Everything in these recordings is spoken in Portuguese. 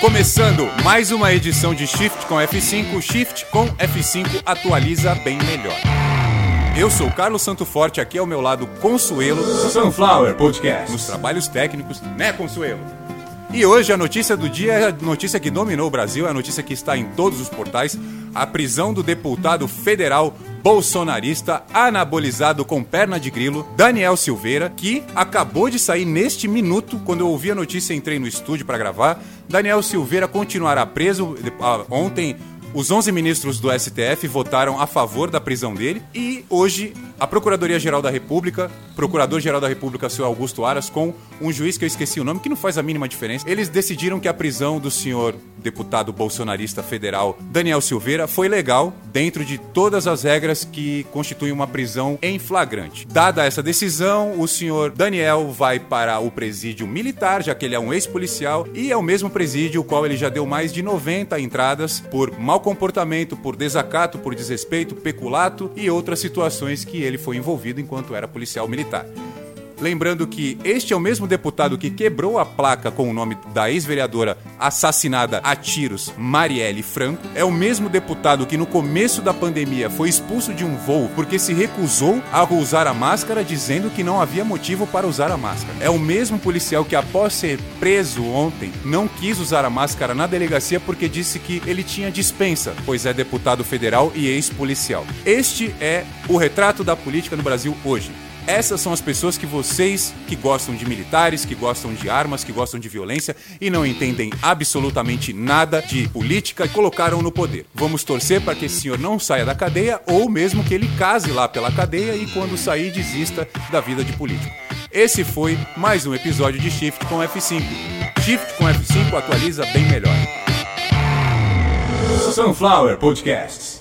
Começando mais uma edição de Shift com F5. Shift com F5 atualiza bem melhor. Eu sou Carlos Santo Forte, aqui ao meu lado Consuelo. Sunflower Podcast. Nos trabalhos técnicos, né, Consuelo? E hoje a notícia do dia é a notícia que dominou o Brasil, é a notícia que está em todos os portais: a prisão do deputado federal bolsonarista anabolizado com perna de grilo, Daniel Silveira, que acabou de sair neste minuto. Quando eu ouvi a notícia, entrei no estúdio para gravar. Daniel Silveira continuará preso. Ah, ontem os 11 ministros do STF votaram a favor da prisão dele e hoje a Procuradoria-Geral da República, Procurador-Geral da República, senhor Augusto Aras, com um juiz que eu esqueci o nome, que não faz a mínima diferença, eles decidiram que a prisão do senhor deputado bolsonarista federal Daniel Silveira foi legal dentro de todas as regras que constituem uma prisão em flagrante. Dada essa decisão, o senhor Daniel vai para o presídio militar, já que ele é um ex-policial, e é o mesmo presídio o qual ele já deu mais de 90 entradas por mau comportamento, por desacato, por desrespeito, peculato e outras situações que ele foi envolvido enquanto era policial militar. Lembrando que este é o mesmo deputado que quebrou a placa com o nome da ex-vereadora assassinada a tiros, Marielle Franco. É o mesmo deputado que no começo da pandemia foi expulso de um voo porque se recusou a usar a máscara, dizendo que não havia motivo para usar a máscara. É o mesmo policial que, após ser preso ontem, não quis usar a máscara na delegacia porque disse que ele tinha dispensa, pois é deputado federal e ex-policial. Este é o retrato da política no Brasil hoje. Essas são as pessoas que vocês que gostam de militares, que gostam de armas, que gostam de violência e não entendem absolutamente nada de política colocaram no poder. Vamos torcer para que esse senhor não saia da cadeia ou mesmo que ele case lá pela cadeia e quando sair desista da vida de político. Esse foi mais um episódio de Shift com F5. Shift com F5 atualiza bem melhor. Sunflower Podcasts.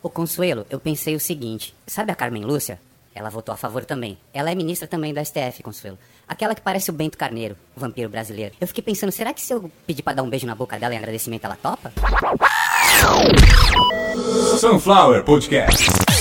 Ô Consuelo, eu pensei o seguinte: sabe a Carmen Lúcia? Ela votou a favor também. Ela é ministra também da STF, Consuelo. Aquela que parece o Bento Carneiro, o vampiro brasileiro. Eu fiquei pensando, será que se eu pedir pra dar um beijo na boca dela em agradecimento, ela topa? Sunflower Podcast.